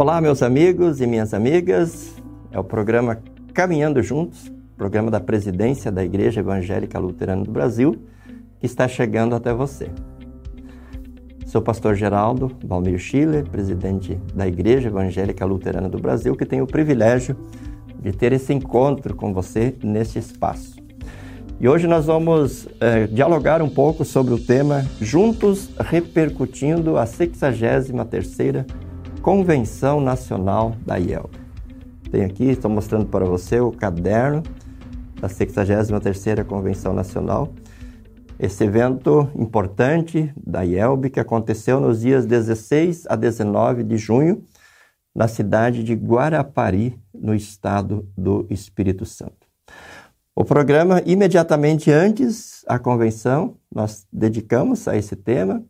Olá, meus amigos e minhas amigas. É o programa Caminhando Juntos, programa da presidência da Igreja Evangélica Luterana do Brasil, que está chegando até você. Sou o pastor Geraldo Valmir Schiller, presidente da Igreja Evangélica Luterana do Brasil, que tem o privilégio de ter esse encontro com você neste espaço. E hoje nós vamos é, dialogar um pouco sobre o tema Juntos repercutindo a 63ª Convenção Nacional da IEL. Tem aqui, estou mostrando para você o caderno da 63ª Convenção Nacional. Esse evento importante da IELB que aconteceu nos dias 16 a 19 de junho na cidade de Guarapari, no estado do Espírito Santo. O programa, imediatamente antes da convenção, nós dedicamos a esse tema.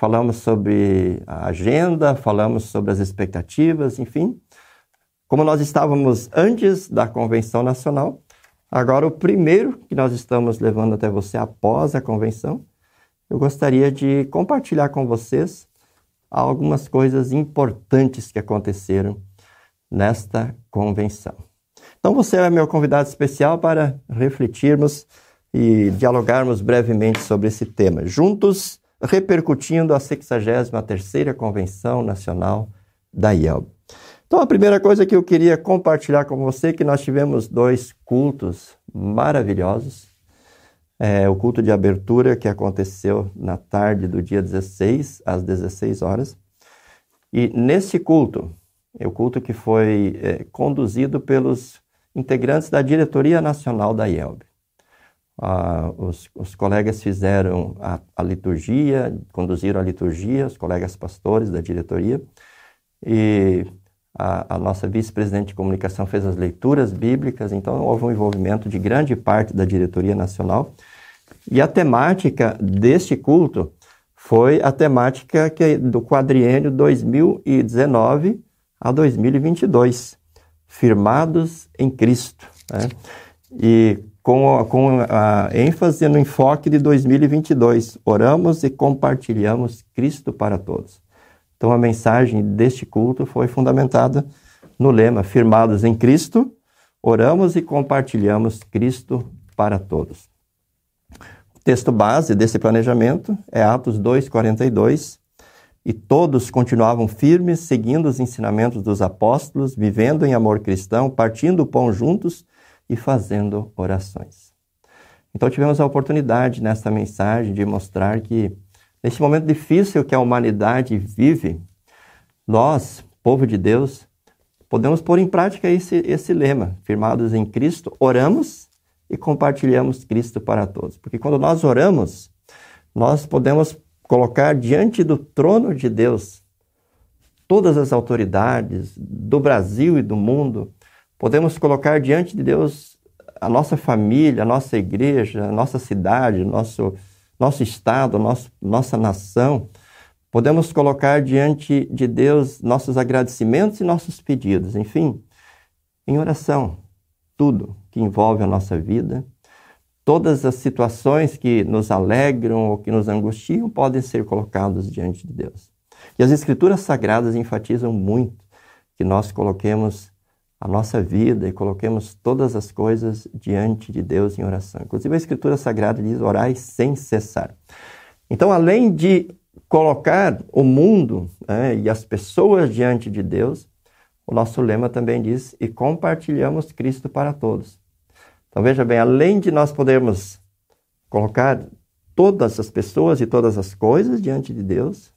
Falamos sobre a agenda, falamos sobre as expectativas, enfim. Como nós estávamos antes da convenção nacional, agora o primeiro que nós estamos levando até você após a convenção, eu gostaria de compartilhar com vocês algumas coisas importantes que aconteceram nesta convenção. Então você é meu convidado especial para refletirmos e dialogarmos brevemente sobre esse tema, juntos repercutindo a 63ª Convenção Nacional da IELB. Então a primeira coisa que eu queria compartilhar com você é que nós tivemos dois cultos maravilhosos. É, o culto de abertura que aconteceu na tarde do dia 16 às 16 horas. E nesse culto, é o culto que foi é, conduzido pelos integrantes da diretoria nacional da IELB. Os, os, colegas fizeram a, a, liturgia, conduziram a liturgia, os colegas pastores da diretoria, e a, a nossa vice-presidente de comunicação fez as leituras bíblicas, então houve um envolvimento de grande parte da diretoria nacional. E a temática deste culto foi a temática que, do quadriênio 2019 a 2022 firmados em Cristo. Né? E com com a ênfase no enfoque de 2022, oramos e compartilhamos Cristo para todos. Então a mensagem deste culto foi fundamentada no lema Firmados em Cristo, oramos e compartilhamos Cristo para todos. O texto base desse planejamento é Atos 2:42, e todos continuavam firmes, seguindo os ensinamentos dos apóstolos, vivendo em amor cristão, partindo o pão juntos e fazendo orações. Então tivemos a oportunidade nesta mensagem de mostrar que neste momento difícil que a humanidade vive, nós, povo de Deus, podemos pôr em prática esse, esse lema, firmados em Cristo, oramos e compartilhamos Cristo para todos. Porque quando nós oramos, nós podemos colocar diante do trono de Deus todas as autoridades do Brasil e do mundo, podemos colocar diante de Deus a nossa família, a nossa igreja, a nossa cidade, nosso, nosso estado, nosso, nossa nação. Podemos colocar diante de Deus nossos agradecimentos e nossos pedidos, enfim, em oração, tudo que envolve a nossa vida Todas as situações que nos alegram ou que nos angustiam podem ser colocadas diante de Deus. E as Escrituras Sagradas enfatizam muito que nós coloquemos a nossa vida e coloquemos todas as coisas diante de Deus em oração. Inclusive, a Escritura Sagrada diz: orai sem cessar. Então, além de colocar o mundo né, e as pessoas diante de Deus, o nosso lema também diz: e compartilhamos Cristo para todos. Então veja bem, além de nós podermos colocar todas as pessoas e todas as coisas diante de Deus,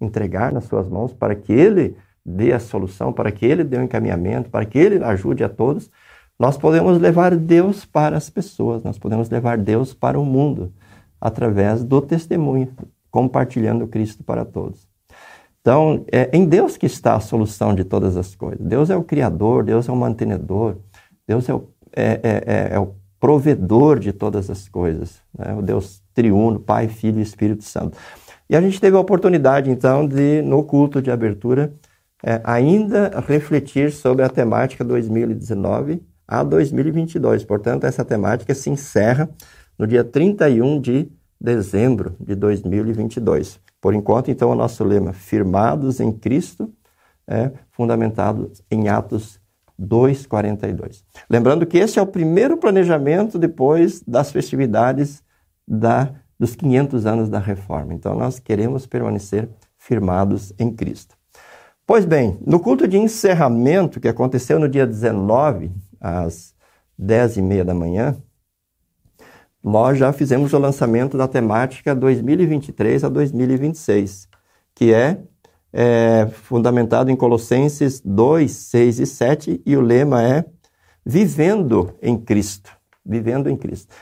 entregar nas suas mãos para que Ele dê a solução, para que Ele dê o um encaminhamento, para que Ele ajude a todos, nós podemos levar Deus para as pessoas, nós podemos levar Deus para o mundo através do testemunho, compartilhando Cristo para todos. Então, é em Deus que está a solução de todas as coisas. Deus é o Criador, Deus é o mantenedor, Deus é o é, é, é, é o provedor de todas as coisas, né? o Deus triuno, Pai, Filho e Espírito Santo. E a gente teve a oportunidade, então, de, no culto de abertura, é, ainda refletir sobre a temática 2019 a 2022. Portanto, essa temática se encerra no dia 31 de dezembro de 2022. Por enquanto, então, o nosso lema, firmados em Cristo, é, fundamentado em Atos 2,42. Lembrando que esse é o primeiro planejamento depois das festividades da, dos 500 anos da Reforma. Então, nós queremos permanecer firmados em Cristo. Pois bem, no culto de encerramento, que aconteceu no dia 19, às 10 e meia da manhã, nós já fizemos o lançamento da temática 2023 a 2026, que é é, fundamentado em Colossenses 2, 6 e 7, e o lema é Vivendo em Cristo. Vivendo em Cristo.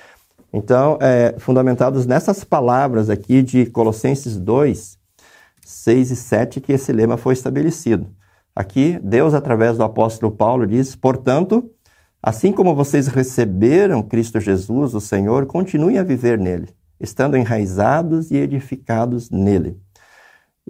Então, é, fundamentados nessas palavras aqui de Colossenses 2, 6 e 7, que esse lema foi estabelecido. Aqui, Deus, através do apóstolo Paulo, diz: Portanto, assim como vocês receberam Cristo Jesus, o Senhor, continuem a viver nele, estando enraizados e edificados nele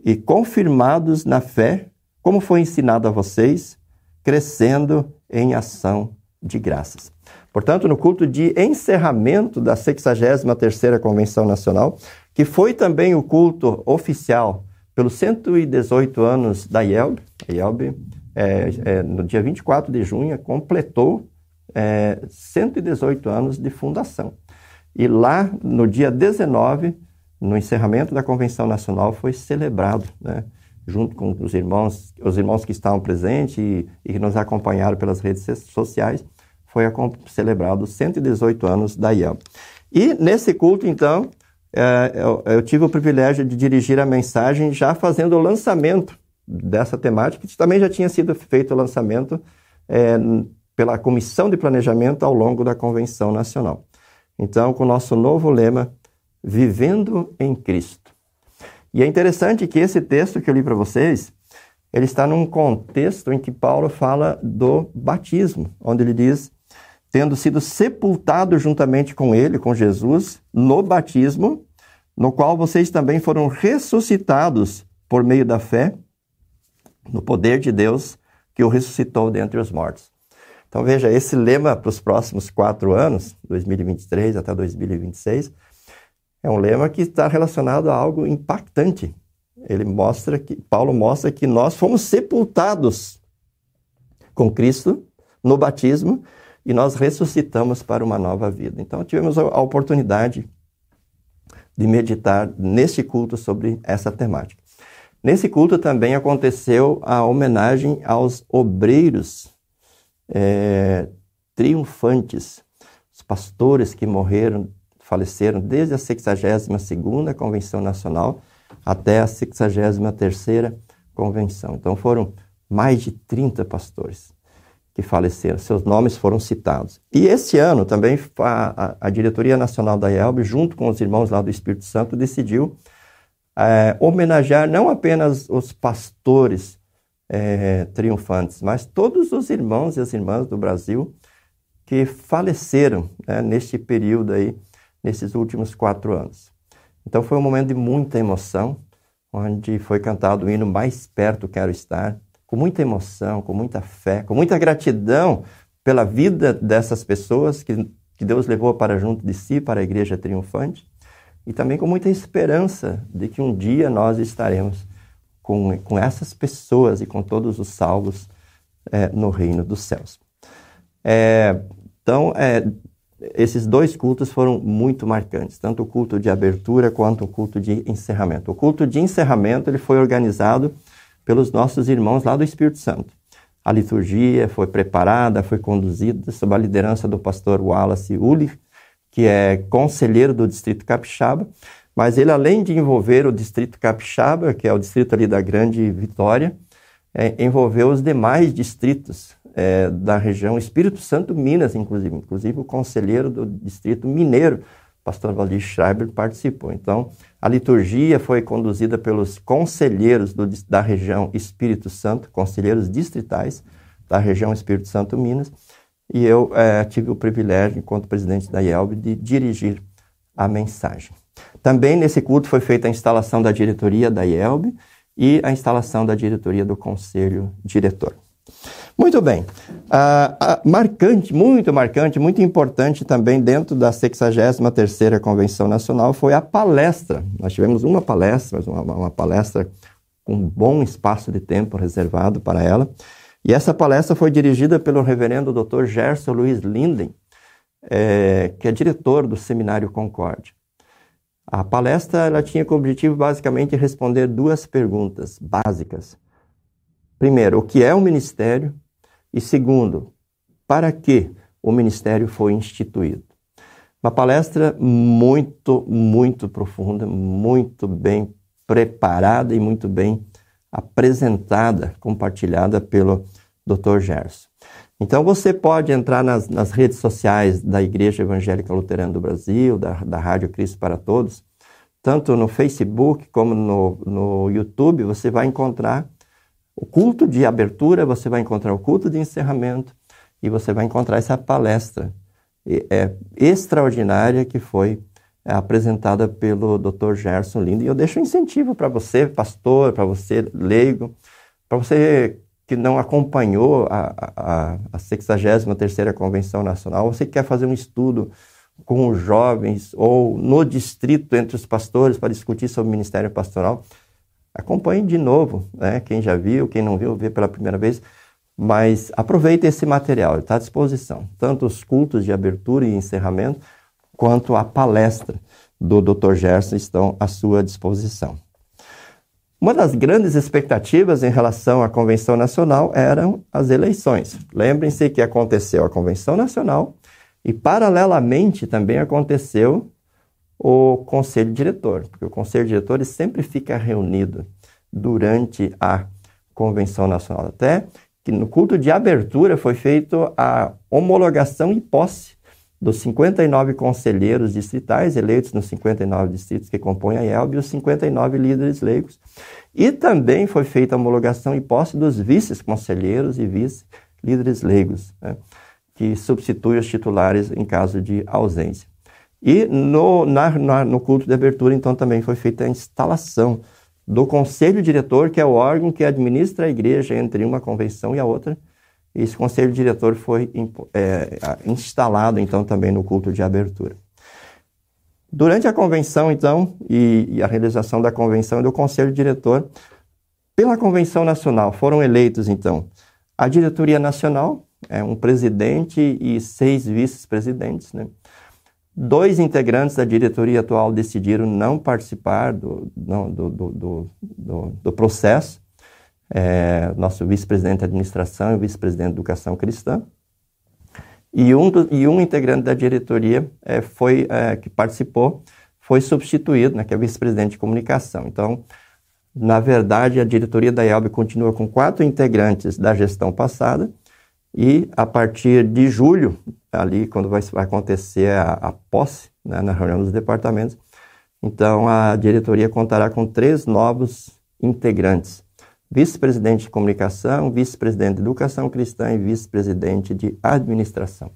e confirmados na fé, como foi ensinado a vocês, crescendo em ação de graças. Portanto, no culto de encerramento da 63ª Convenção Nacional, que foi também o culto oficial pelos 118 anos da IELB, a IELB, é, é, no dia 24 de junho, completou é, 118 anos de fundação. E lá, no dia 19, no encerramento da Convenção Nacional foi celebrado, né, junto com os irmãos, os irmãos que estavam presentes e, e que nos acompanharam pelas redes sociais, foi celebrado 118 anos da IEL. E nesse culto, então, eu, eu, tive o privilégio de dirigir a mensagem já fazendo o lançamento dessa temática, que também já tinha sido feito o lançamento é, pela Comissão de Planejamento ao longo da Convenção Nacional. Então, com o nosso novo lema, vivendo em Cristo. E é interessante que esse texto que eu li para vocês, ele está num contexto em que Paulo fala do batismo, onde ele diz: tendo sido sepultado juntamente com ele, com Jesus, no batismo, no qual vocês também foram ressuscitados por meio da fé no poder de Deus que o ressuscitou dentre os mortos. Então veja, esse lema para os próximos quatro anos, 2023 até 2026, é um lema que está relacionado a algo impactante. Ele mostra que Paulo mostra que nós fomos sepultados com Cristo no batismo e nós ressuscitamos para uma nova vida. Então tivemos a oportunidade de meditar neste culto sobre essa temática. Nesse culto também aconteceu a homenagem aos obreiros é, triunfantes, os pastores que morreram faleceram desde a 62ª Convenção Nacional até a 63ª Convenção. Então foram mais de 30 pastores que faleceram, seus nomes foram citados. E esse ano também a, a diretoria nacional da IELB, junto com os irmãos lá do Espírito Santo, decidiu é, homenagear não apenas os pastores é, triunfantes, mas todos os irmãos e as irmãs do Brasil que faleceram né, neste período aí nesses últimos quatro anos. Então foi um momento de muita emoção, onde foi cantado o hino Mais Perto Quero Estar, com muita emoção, com muita fé, com muita gratidão pela vida dessas pessoas que, que Deus levou para junto de si, para a igreja triunfante, e também com muita esperança de que um dia nós estaremos com, com essas pessoas e com todos os salvos é, no reino dos céus. É, então, é, esses dois cultos foram muito marcantes, tanto o culto de abertura quanto o culto de encerramento. O culto de encerramento ele foi organizado pelos nossos irmãos lá do Espírito Santo. A liturgia foi preparada, foi conduzida sob a liderança do pastor Wallace Uli, que é conselheiro do Distrito Capixaba, mas ele, além de envolver o Distrito Capixaba, que é o distrito ali da Grande Vitória, é, envolveu os demais distritos é, da região Espírito Santo, Minas, inclusive. Inclusive o conselheiro do Distrito Mineiro, pastor Valdir Schreiber, participou. Então, a liturgia foi conduzida pelos conselheiros do, da região Espírito Santo, conselheiros distritais da região Espírito Santo, Minas, e eu é, tive o privilégio, enquanto presidente da IELB, de dirigir a mensagem. Também nesse culto foi feita a instalação da diretoria da IELB e a instalação da diretoria do conselho diretor. Muito bem. Uh, uh, marcante, muito marcante, muito importante também dentro da 63ª Convenção Nacional foi a palestra. Nós tivemos uma palestra, uma, uma palestra com um bom espaço de tempo reservado para ela. E essa palestra foi dirigida pelo reverendo Dr. Gerson Luiz Linden, é, que é diretor do Seminário Concórdia. A palestra ela tinha como objetivo basicamente responder duas perguntas básicas. Primeiro, o que é o ministério? E segundo, para que o ministério foi instituído? Uma palestra muito, muito profunda, muito bem preparada e muito bem apresentada, compartilhada pelo Dr. Gerson. Então você pode entrar nas, nas, redes sociais da Igreja Evangélica Luterana do Brasil, da, da Rádio Cristo para Todos, tanto no Facebook como no, no YouTube, você vai encontrar o culto de abertura, você vai encontrar o culto de encerramento e você vai encontrar essa palestra é, extraordinária que foi é, apresentada pelo Dr. Gerson Lindo. E eu deixo um incentivo para você, pastor, para você, leigo, para você que não acompanhou a, a, a 63ª Convenção Nacional, você que quer fazer um estudo com os jovens ou no distrito entre os pastores para discutir sobre o ministério pastoral, acompanhe de novo, né? quem já viu, quem não viu, vê pela primeira vez, mas aproveite esse material, está à disposição, tanto os cultos de abertura e encerramento, quanto a palestra do Dr. Gerson estão à sua disposição. Uma das grandes expectativas em relação à Convenção Nacional eram as eleições. Lembrem-se que aconteceu a Convenção Nacional e, paralelamente, também aconteceu o Conselho Diretor, porque o Conselho Diretor sempre fica reunido durante a Convenção Nacional. Até que no culto de abertura foi feita a homologação e posse dos 59 conselheiros distritais eleitos nos 59 distritos que compõem a IELB e os 59 líderes leigos. E também foi feita a homologação e posse dos vices-conselheiros e vice-líderes leigos, né, que substituem os titulares em caso de ausência. E no, na, na, no culto de abertura, então, também foi feita a instalação do conselho diretor, que é o órgão que administra a igreja entre uma convenção e a outra, esse conselho diretor foi é, instalado, então, também no culto de abertura. Durante a convenção, então, e, e, a realização da convenção e do conselho diretor, pela convenção nacional foram eleitos, então, a diretoria nacional, é, um presidente e seis vice-presidentes. Né? Dois integrantes da diretoria atual decidiram não participar do, do, do, do, do processo, é, nosso vice-presidente de administração e vice-presidente de educação cristã. E um, e um integrante da diretoria é, foi, é, que participou foi substituído, né, que é vice-presidente de comunicação. Então, na verdade, a diretoria da IELB continua com quatro integrantes da gestão passada e a partir de julho, ali quando vai, vai acontecer a, a posse, né, na reunião dos departamentos, então a diretoria contará com três novos integrantes vice-presidente de comunicação, vice-presidente de educação cristã e vice-presidente de administração.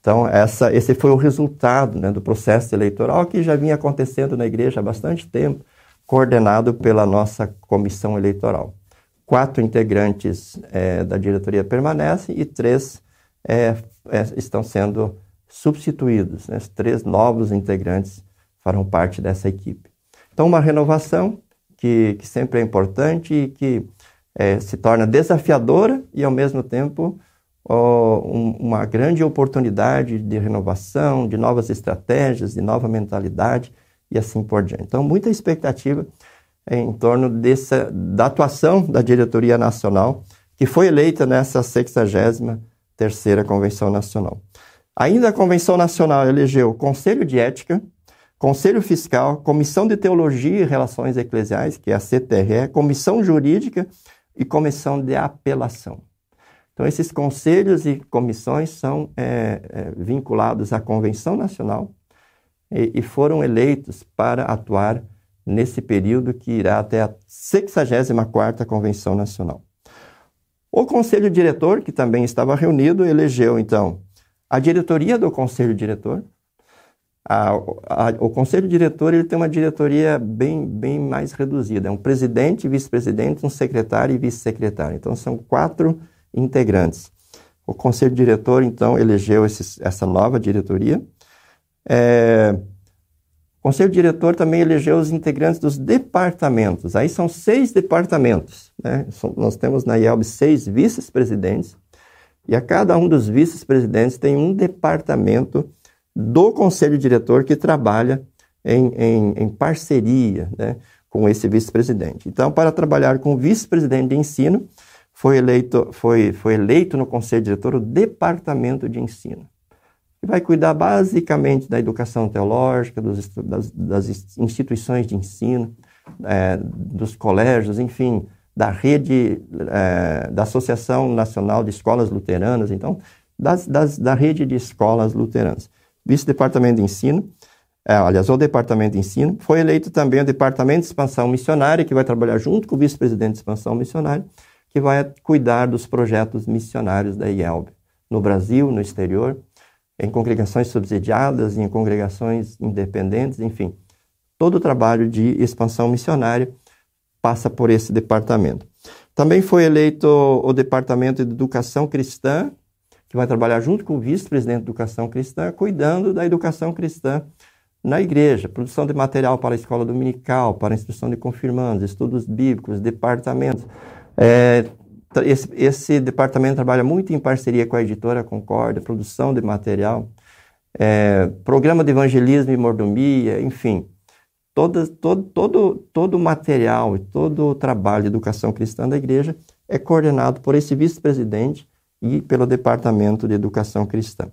Então, essa, esse foi o resultado né, do processo eleitoral que já vinha acontecendo na igreja há bastante tempo, coordenado pela nossa comissão eleitoral. Quatro integrantes é, da diretoria permanecem e três é, é, estão sendo substituídos. Né? Três novos integrantes farão parte dessa equipe. Então, uma renovação que, que sempre é importante e que é, se torna desafiadora e, ao mesmo tempo, ó, um, uma grande oportunidade de renovação, de novas estratégias, de nova mentalidade e assim por diante. Então, muita expectativa em torno dessa, da atuação da diretoria nacional, que foi eleita nessa 63ª Convenção Nacional. Ainda a Convenção Nacional elegeu Conselho de Ética, Conselho Fiscal, Comissão de Teologia e Relações Eclesiais, que é a CTRE, Comissão Jurídica e Comissão de Apelação. Então, esses conselhos e comissões são é, é, vinculados à Convenção Nacional e, e, foram eleitos para atuar nesse período que irá até a 64ª Convenção Nacional. O Conselho Diretor, que também estava reunido, elegeu, então, a diretoria do Conselho Diretor, a, a, o conselho diretor ele tem uma diretoria bem, bem mais reduzida. É um presidente, vice-presidente, um secretário e vice-secretário. Então, são quatro integrantes. O conselho diretor, então, elegeu esses, essa nova diretoria. É, Conselho Diretor também elegeu os integrantes dos departamentos. Aí são seis departamentos. Né? Nós temos na IELB seis vice-presidentes, e a cada um dos vice-presidentes tem um departamento do Conselho Diretor que trabalha em, em, em parceria né, com esse vice-presidente. Então, para trabalhar com o vice-presidente de ensino, foi eleito, foi, foi eleito no Conselho Diretor o Departamento de Ensino, que vai cuidar basicamente da educação teológica, dos, das, das, instituições de ensino, é, dos colégios, enfim, da rede, é, da Associação Nacional de Escolas Luteranas, então, das, das, da rede de escolas luteranas. Vice-Departamento de Ensino, é, aliás, o Departamento de Ensino, foi eleito também o Departamento de Expansão Missionária, que vai trabalhar junto com o Vice-Presidente de Expansão Missionária, que vai cuidar dos projetos missionários da IELB, no Brasil, no exterior, em congregações subsidiadas, em congregações independentes, enfim. Todo o trabalho de expansão missionária passa por esse departamento. Também foi eleito o Departamento de Educação Cristã, que vai trabalhar junto com o vice-presidente de Educação Cristã, cuidando da educação cristã na igreja, produção de material para a escola dominical, para a instrução de confirmandos, estudos bíblicos, departamentos. É, esse, esse, departamento trabalha muito em parceria com a editora Concórdia, produção de material, é, programa de evangelismo e mordomia, enfim todo, todo, todo, todo o material e todo o trabalho de educação cristã da igreja é coordenado por esse vice-presidente e pelo Departamento de Educação Cristã.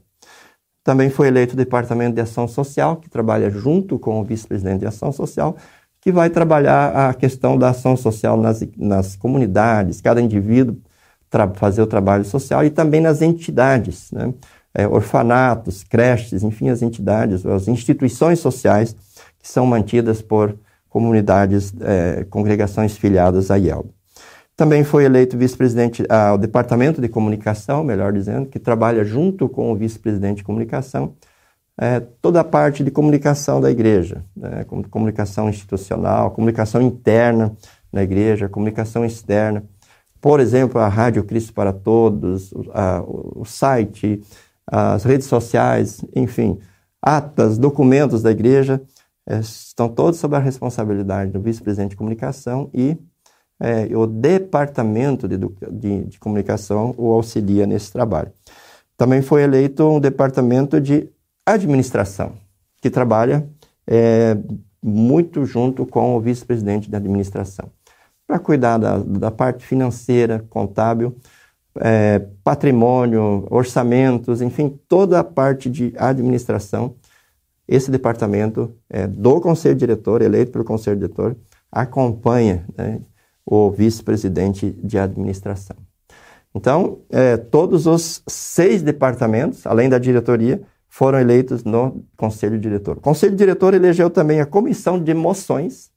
Também foi eleito o Departamento de Ação Social, que trabalha junto com o vice-presidente de Ação Social, que vai trabalhar a questão da ação social nas, nas comunidades, cada indivíduo fazer o trabalho social e também nas entidades, né? é, orfanatos, creches, enfim, as entidades, as instituições sociais que são mantidas por comunidades, é, congregações filiadas à IELB. Também foi eleito vice-presidente ao Departamento de Comunicação, melhor dizendo, que trabalha junto com o vice-presidente de Comunicação, é, toda a parte de comunicação da igreja, né, comunicação institucional, comunicação interna na igreja, comunicação externa. Por exemplo, a Rádio Cristo para Todos, a, o site, as redes sociais, enfim, atas, documentos da igreja é, estão todos sob a responsabilidade do vice-presidente de comunicação e é, o departamento de, de, de, comunicação o auxilia nesse trabalho. Também foi eleito um departamento de administração, que trabalha é, muito junto com o vice-presidente de administração, para cuidar da, da, parte financeira, contábil, é, patrimônio, orçamentos, enfim, toda a parte de administração esse departamento é, do conselho diretor, eleito pelo conselho diretor, acompanha né, o vice-presidente de administração. Então, é, todos os seis departamentos, além da diretoria, foram eleitos no conselho diretor. O conselho diretor elegeu também a comissão de moções,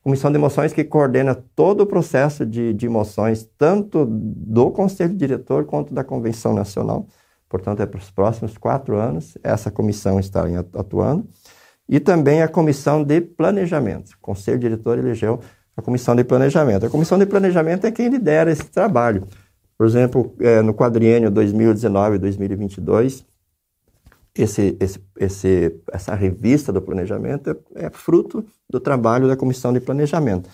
comissão de moções que coordena todo o processo de, de moções, tanto do conselho diretor quanto da convenção nacional portanto, é para os próximos quatro anos, essa comissão está atuando, e também a comissão de planejamento. O conselho diretor elegeu a comissão de planejamento. A comissão de planejamento é quem lidera esse trabalho. Por exemplo, é, no quadriênio 2019-2022, esse, esse, esse, essa revista do planejamento é, é fruto do trabalho da comissão de planejamento.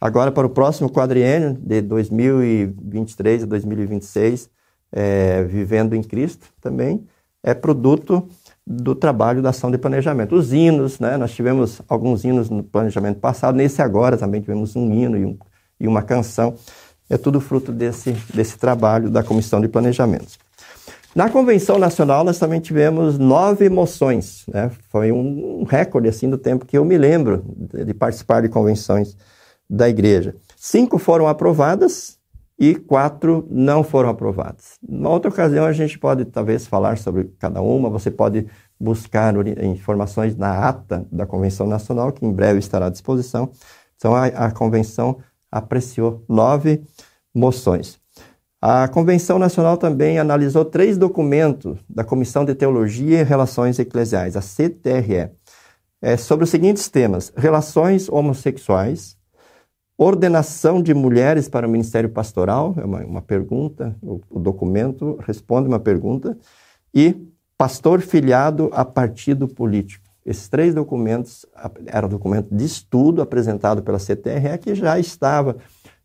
Agora, para o próximo quadriênio, de 2023 a 2026, é, Vivendo em Cristo também é produto do trabalho da ação de planejamento. Os hinos, né? nós tivemos alguns hinos no planejamento passado, nesse agora também tivemos um hino e, um, e uma canção. É tudo fruto desse, desse trabalho da Comissão de Planejamento. Na Convenção Nacional, nós também tivemos nove moções. Né? Foi um recorde assim, do tempo que eu me lembro de participar de convenções da igreja. Cinco foram aprovadas e quatro não foram aprovadas. Numa outra ocasião, a gente pode talvez falar sobre cada uma, você pode buscar informações na ata da Convenção Nacional, que em breve estará à disposição. Então, a, a Convenção apreciou nove moções. A Convenção Nacional também analisou três documentos da Comissão de Teologia e Relações Eclesiais, a CTRE, é, sobre os seguintes temas: relações homossexuais, Ordenação de mulheres para o ministério pastoral, é uma, uma pergunta, o, o, documento responde uma pergunta, e pastor filiado a partido político. Esses três documentos eram documento de estudo apresentado pela CTRE, que já estava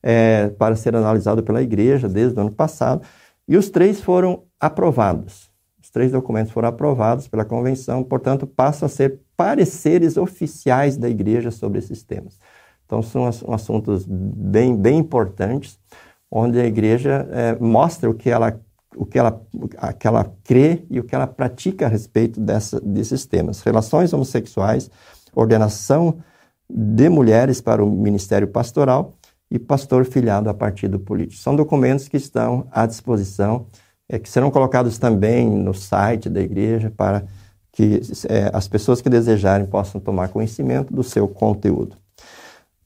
é, para ser analisado pela igreja desde o ano passado, e os três foram aprovados. Os três documentos foram aprovados pela convenção, portanto, passam a ser pareceres oficiais da igreja sobre esses temas. Então, são assuntos bem, bem importantes, onde a igreja é, mostra o que ela o que ela, que ela crê e o que ela pratica a respeito dessa, desses temas. Relações homossexuais, ordenação de mulheres para o ministério pastoral e pastor filiado a partido político. São documentos que estão à disposição, é, que serão colocados também no site da igreja para que é, as pessoas que desejarem possam tomar conhecimento do seu conteúdo.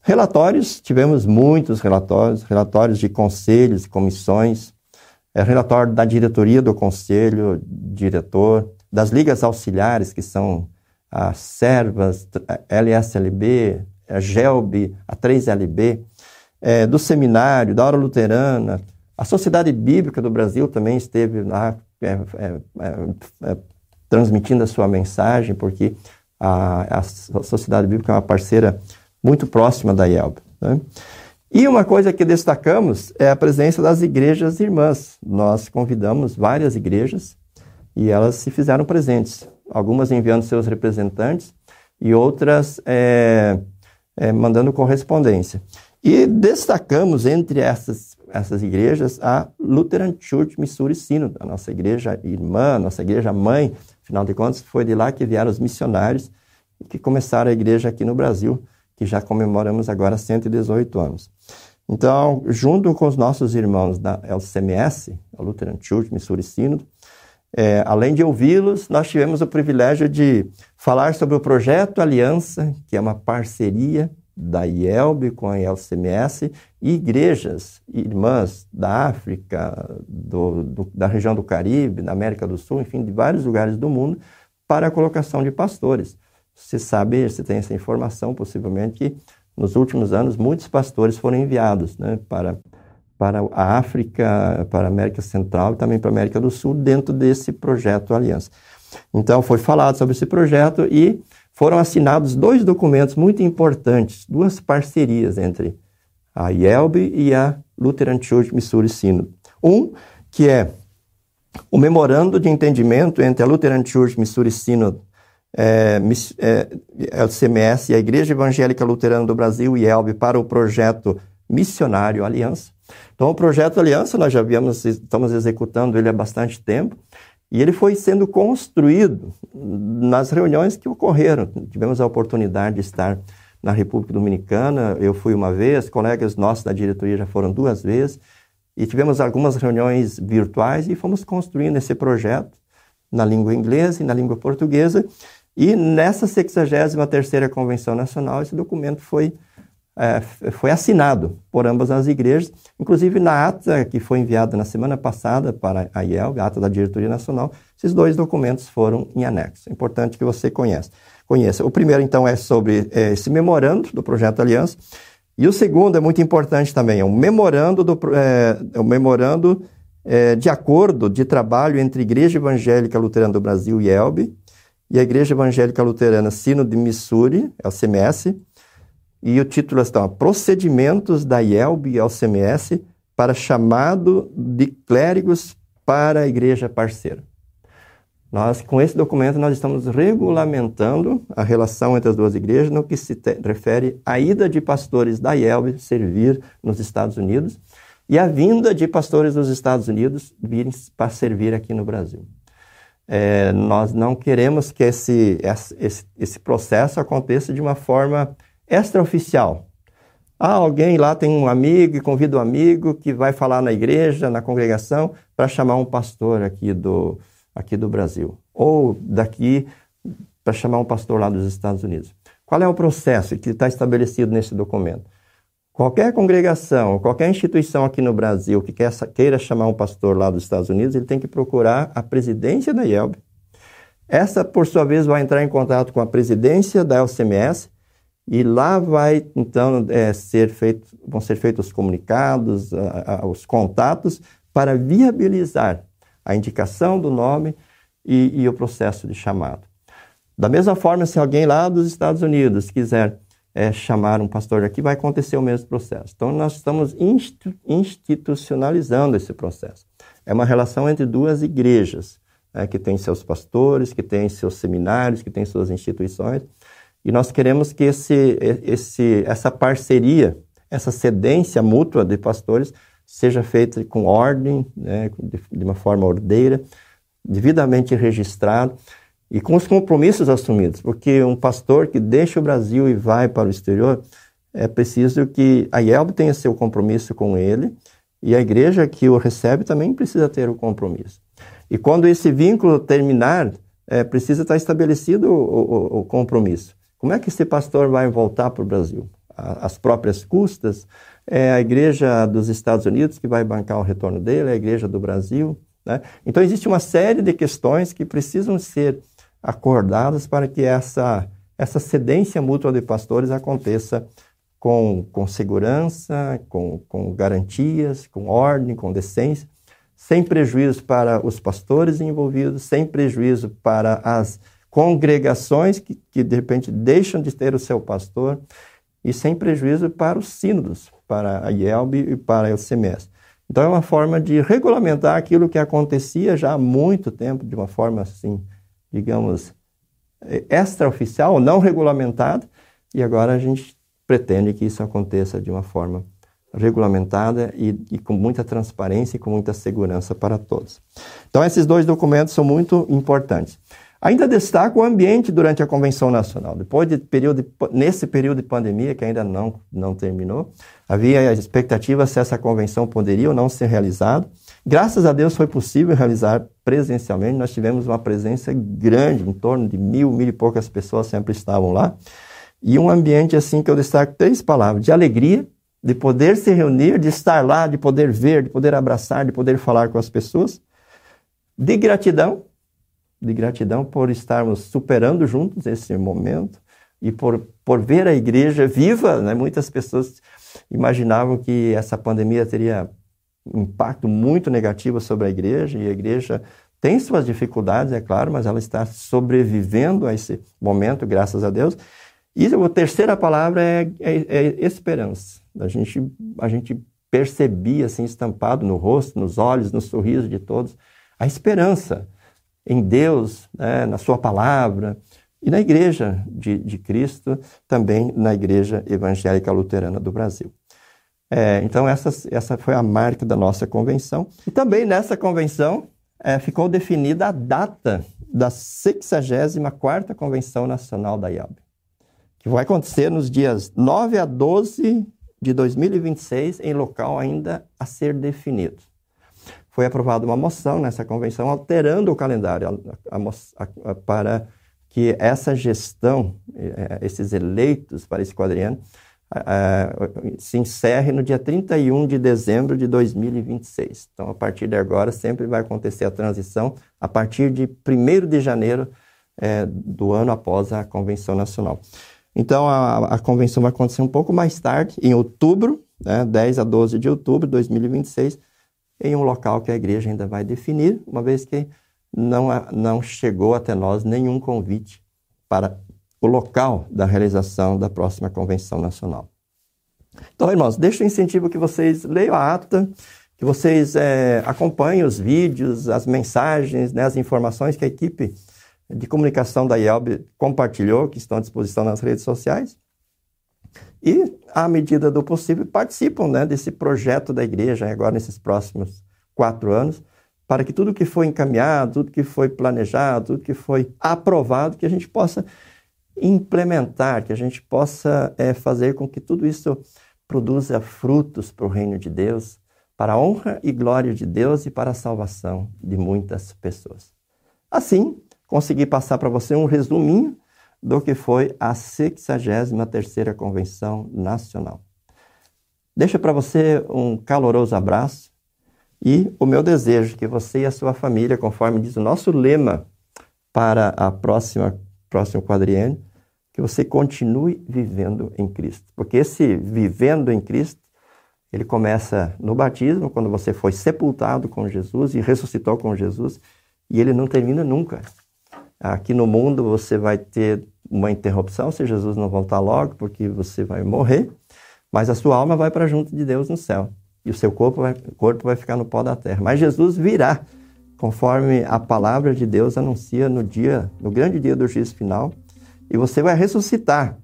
Relatórios, tivemos muitos relatórios, relatórios de conselhos, comissões, é, relatório da diretoria do conselho, diretor, das ligas auxiliares, que são as Servas, a LSLB, a GELB, a 3LB, é, do seminário, da hora luterana, a Sociedade Bíblica do Brasil também esteve lá é, é, é, é transmitindo a sua mensagem, porque a, a, Sociedade Bíblica é uma parceira muito próxima da IELB. Né? E uma coisa que destacamos é a presença das igrejas irmãs. Nós convidamos várias igrejas e elas se fizeram presentes, algumas enviando seus representantes e outras é, é, mandando correspondência. E destacamos entre essas, essas igrejas a Lutheran Church Missouri Synod, a nossa igreja irmã, nossa igreja mãe. Afinal de contas, foi de lá que vieram os missionários que começaram a igreja aqui no Brasil que já comemoramos agora 118 anos. Então, junto com os nossos irmãos da LCMS, a Lutheran Church Missouri Synod, é, além de ouvi-los, nós tivemos o privilégio de falar sobre o projeto Aliança, que é uma parceria da IELB com a LCMS e igrejas irmãs da África, do, do, da região do Caribe, da América do Sul, enfim, de vários lugares do mundo, para a colocação de pastores. Você sabe, você tem essa informação, possivelmente, que nos últimos anos muitos pastores foram enviados né, para, para a África, para a América Central e também para a América do Sul, dentro desse projeto Aliança. Então, foi falado sobre esse projeto e foram assinados dois documentos muito importantes, duas parcerias entre a IELB e a Lutheran Church Missouri Synod. Um, que é o Memorando de Entendimento entre a Lutheran Church Missouri Synod é, é, é, o CMS e a Igreja Evangélica Luterana do Brasil, IELB, para o projeto Missionário Aliança. Então, o projeto Aliança, nós já viemos, estamos executando ele há bastante tempo, e ele foi sendo construído nas reuniões que ocorreram. Tivemos a oportunidade de estar na República Dominicana, eu fui uma vez, colegas nossos da diretoria já foram duas vezes, e tivemos algumas reuniões virtuais e fomos construindo esse projeto na língua inglesa e na língua portuguesa, e nessa 63ª Convenção Nacional, esse documento foi, foi assinado por ambas as igrejas, inclusive na ata que foi enviada na semana passada para a IEL, a ata da Diretoria Nacional, esses dois documentos foram em anexo. É importante que você conheça. conheça. O primeiro, então, é sobre é, esse memorando do Projeto Aliança, e o segundo é muito importante também, é um memorando, do, é, é um memorando é, de acordo de trabalho entre Igreja Evangélica Luterana do Brasil, IELB, e a Igreja Evangélica Luterana Sino de Missouri, LCMS, e o título está Procedimentos da IELB e LCMS para chamado de clérigos para a igreja parceira. Nós, com esse documento, nós estamos regulamentando a relação entre as duas igrejas no que se refere à ida de pastores da IELB servir nos Estados Unidos e a vinda de pastores dos Estados Unidos virem para servir aqui no Brasil. É, nós não queremos que esse, esse, esse processo aconteça de uma forma extraoficial. Ah, alguém lá tem um amigo e convida um amigo que vai falar na igreja, na congregação, para chamar um pastor aqui do, aqui do Brasil. Ou daqui para chamar um pastor lá dos Estados Unidos. Qual é o processo que está estabelecido nesse documento? Qualquer congregação, qualquer instituição aqui no Brasil que queira chamar um pastor lá dos Estados Unidos, ele tem que procurar a presidência da IELB. Essa, por sua vez, vai entrar em contato com a presidência da LCMS e lá vai, então, é, ser feito, vão ser feitos os comunicados, a, a, os contatos para viabilizar a indicação do nome e, e o processo de chamado. Da mesma forma, se alguém lá dos Estados Unidos quiser é, chamar um pastor aqui, vai acontecer o mesmo processo. Então, nós estamos institucionalizando esse processo. É uma relação entre duas igrejas, né, que têm seus pastores, que têm seus seminários, que têm suas instituições, e nós queremos que esse, esse, essa parceria, essa cedência mútua de pastores, seja feita com ordem, né, de, de uma forma ordeira, devidamente registrado, e com os compromissos assumidos, porque um pastor que deixa o Brasil e vai para o exterior, é preciso que a IELB tenha seu compromisso com ele e a igreja que o recebe também precisa ter o compromisso. E quando esse vínculo terminar, é, precisa estar estabelecido o, o, o, compromisso. Como é que esse pastor vai voltar para o Brasil? As próprias custas? É a igreja dos Estados Unidos que vai bancar o retorno dele? É a igreja do Brasil? Né? Então, existe uma série de questões que precisam ser acordadas para que essa, essa cedência mútua de pastores aconteça com, com segurança, com, com garantias, com ordem, com decência, sem prejuízo para os pastores envolvidos, sem prejuízo para as congregações que, que de repente deixam de ter o seu pastor e sem prejuízo para os sínodos, para a IELB e para o CMS. Então é uma forma de regulamentar aquilo que acontecia já há muito tempo, de uma forma assim, digamos, extraoficial, não regulamentada, e agora a gente pretende que isso aconteça de uma forma regulamentada e, e, com muita transparência e com muita segurança para todos. Então, esses dois documentos são muito importantes. Ainda destaco o ambiente durante a Convenção Nacional. Depois de período, nesse período de pandemia, que ainda não, não terminou, havia a expectativa se essa convenção poderia ou não ser realizada. Graças a Deus foi possível realizar presencialmente. Nós tivemos uma presença grande, em torno de mil, mil e poucas pessoas sempre estavam lá. E um ambiente assim que eu destaco três palavras: de alegria, de poder se reunir, de estar lá, de poder ver, de poder abraçar, de poder falar com as pessoas, de gratidão, de gratidão por estarmos superando juntos esse momento e por, por ver a igreja viva. Né? Muitas pessoas imaginavam que essa pandemia teria um impacto muito negativo sobre a igreja, e a igreja tem suas dificuldades, é claro, mas ela está sobrevivendo a esse momento, graças a Deus. E a terceira palavra é, é, é esperança. A gente, a gente percebia assim estampado no rosto, nos olhos, no sorriso de todos, a esperança em Deus, né, na Sua palavra, e na Igreja de, de Cristo, também na Igreja Evangélica Luterana do Brasil. É, então, essa, essa foi a marca da nossa convenção. E também nessa convenção é, ficou definida a data da 64ª Convenção Nacional da IAB, que vai acontecer nos dias 9 a 12 de 2026, em local ainda a ser definido. Foi aprovada uma moção nessa convenção alterando o calendário a, a, a, para que essa gestão, é, esses eleitos para esse quadriênio, se encerre no dia 31 de dezembro de 2026. Então, a partir de agora, sempre vai acontecer a transição a partir de 1 de janeiro é, do ano após a Convenção Nacional. Então, a, convenção vai acontecer um pouco mais tarde, em outubro, né, 10 a 12 de outubro de 2026, em um local que a igreja ainda vai definir, uma vez que não, não chegou até nós nenhum convite para o local da realização da próxima convenção nacional. Então, irmãos, deixo o incentivo que vocês leiam a ata, que vocês é, acompanhem os vídeos, as mensagens, né, as informações que a equipe de comunicação da IELB compartilhou, que estão à disposição nas redes sociais. E, à medida do possível, participam né, desse projeto da igreja agora nesses próximos quatro anos, para que tudo que foi encaminhado, tudo que foi planejado, tudo que foi aprovado, que a gente possa implementar, que a gente possa é, fazer com que tudo isso produza frutos para o reino de Deus, para a honra e glória de Deus e para a salvação de muitas pessoas. Assim, consegui passar para você um resuminho do que foi a 63ª Convenção Nacional. Deixa para você um caloroso abraço e o meu desejo que você e a sua família, conforme diz o nosso lema para a próxima próximo quadriênio, que você continue vivendo em Cristo. Porque esse vivendo em Cristo, ele começa no batismo, quando você foi sepultado com Jesus e ressuscitou com Jesus, e ele não termina nunca. Aqui no mundo você vai ter uma interrupção se Jesus não voltar logo, porque você vai morrer, mas a sua alma vai para junto de Deus no céu. E o seu corpo vai, corpo vai ficar no pó da terra. Mas Jesus virá, conforme a palavra de Deus anuncia no dia, no grande dia do juízo final, e você vai ressuscitar.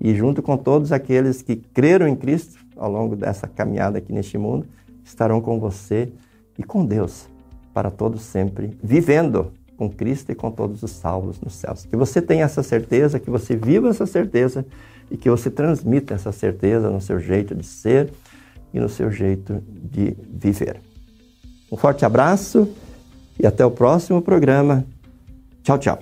E junto com todos aqueles que creram em Cristo ao longo dessa caminhada aqui neste mundo, estarão com você e com Deus para todos sempre, vivendo com Cristo e com todos os salvos nos céus. Que você tenha essa certeza, que você viva essa certeza e que você transmita essa certeza no seu jeito de ser e no seu jeito de viver. Um forte abraço e até o próximo programa. Tchau, tchau.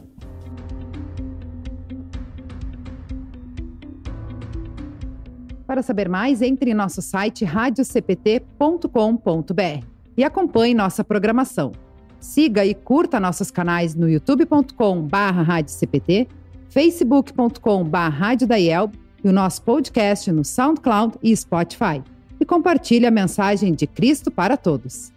Para saber mais, entre em nosso site radiocpt.com.br e acompanhe nossa programação. Siga e curta nossos canais no youtube.com/radiocpt, facebook.com/radiodaiel e o nosso podcast no SoundCloud e Spotify. E compartilhe a mensagem de Cristo para todos.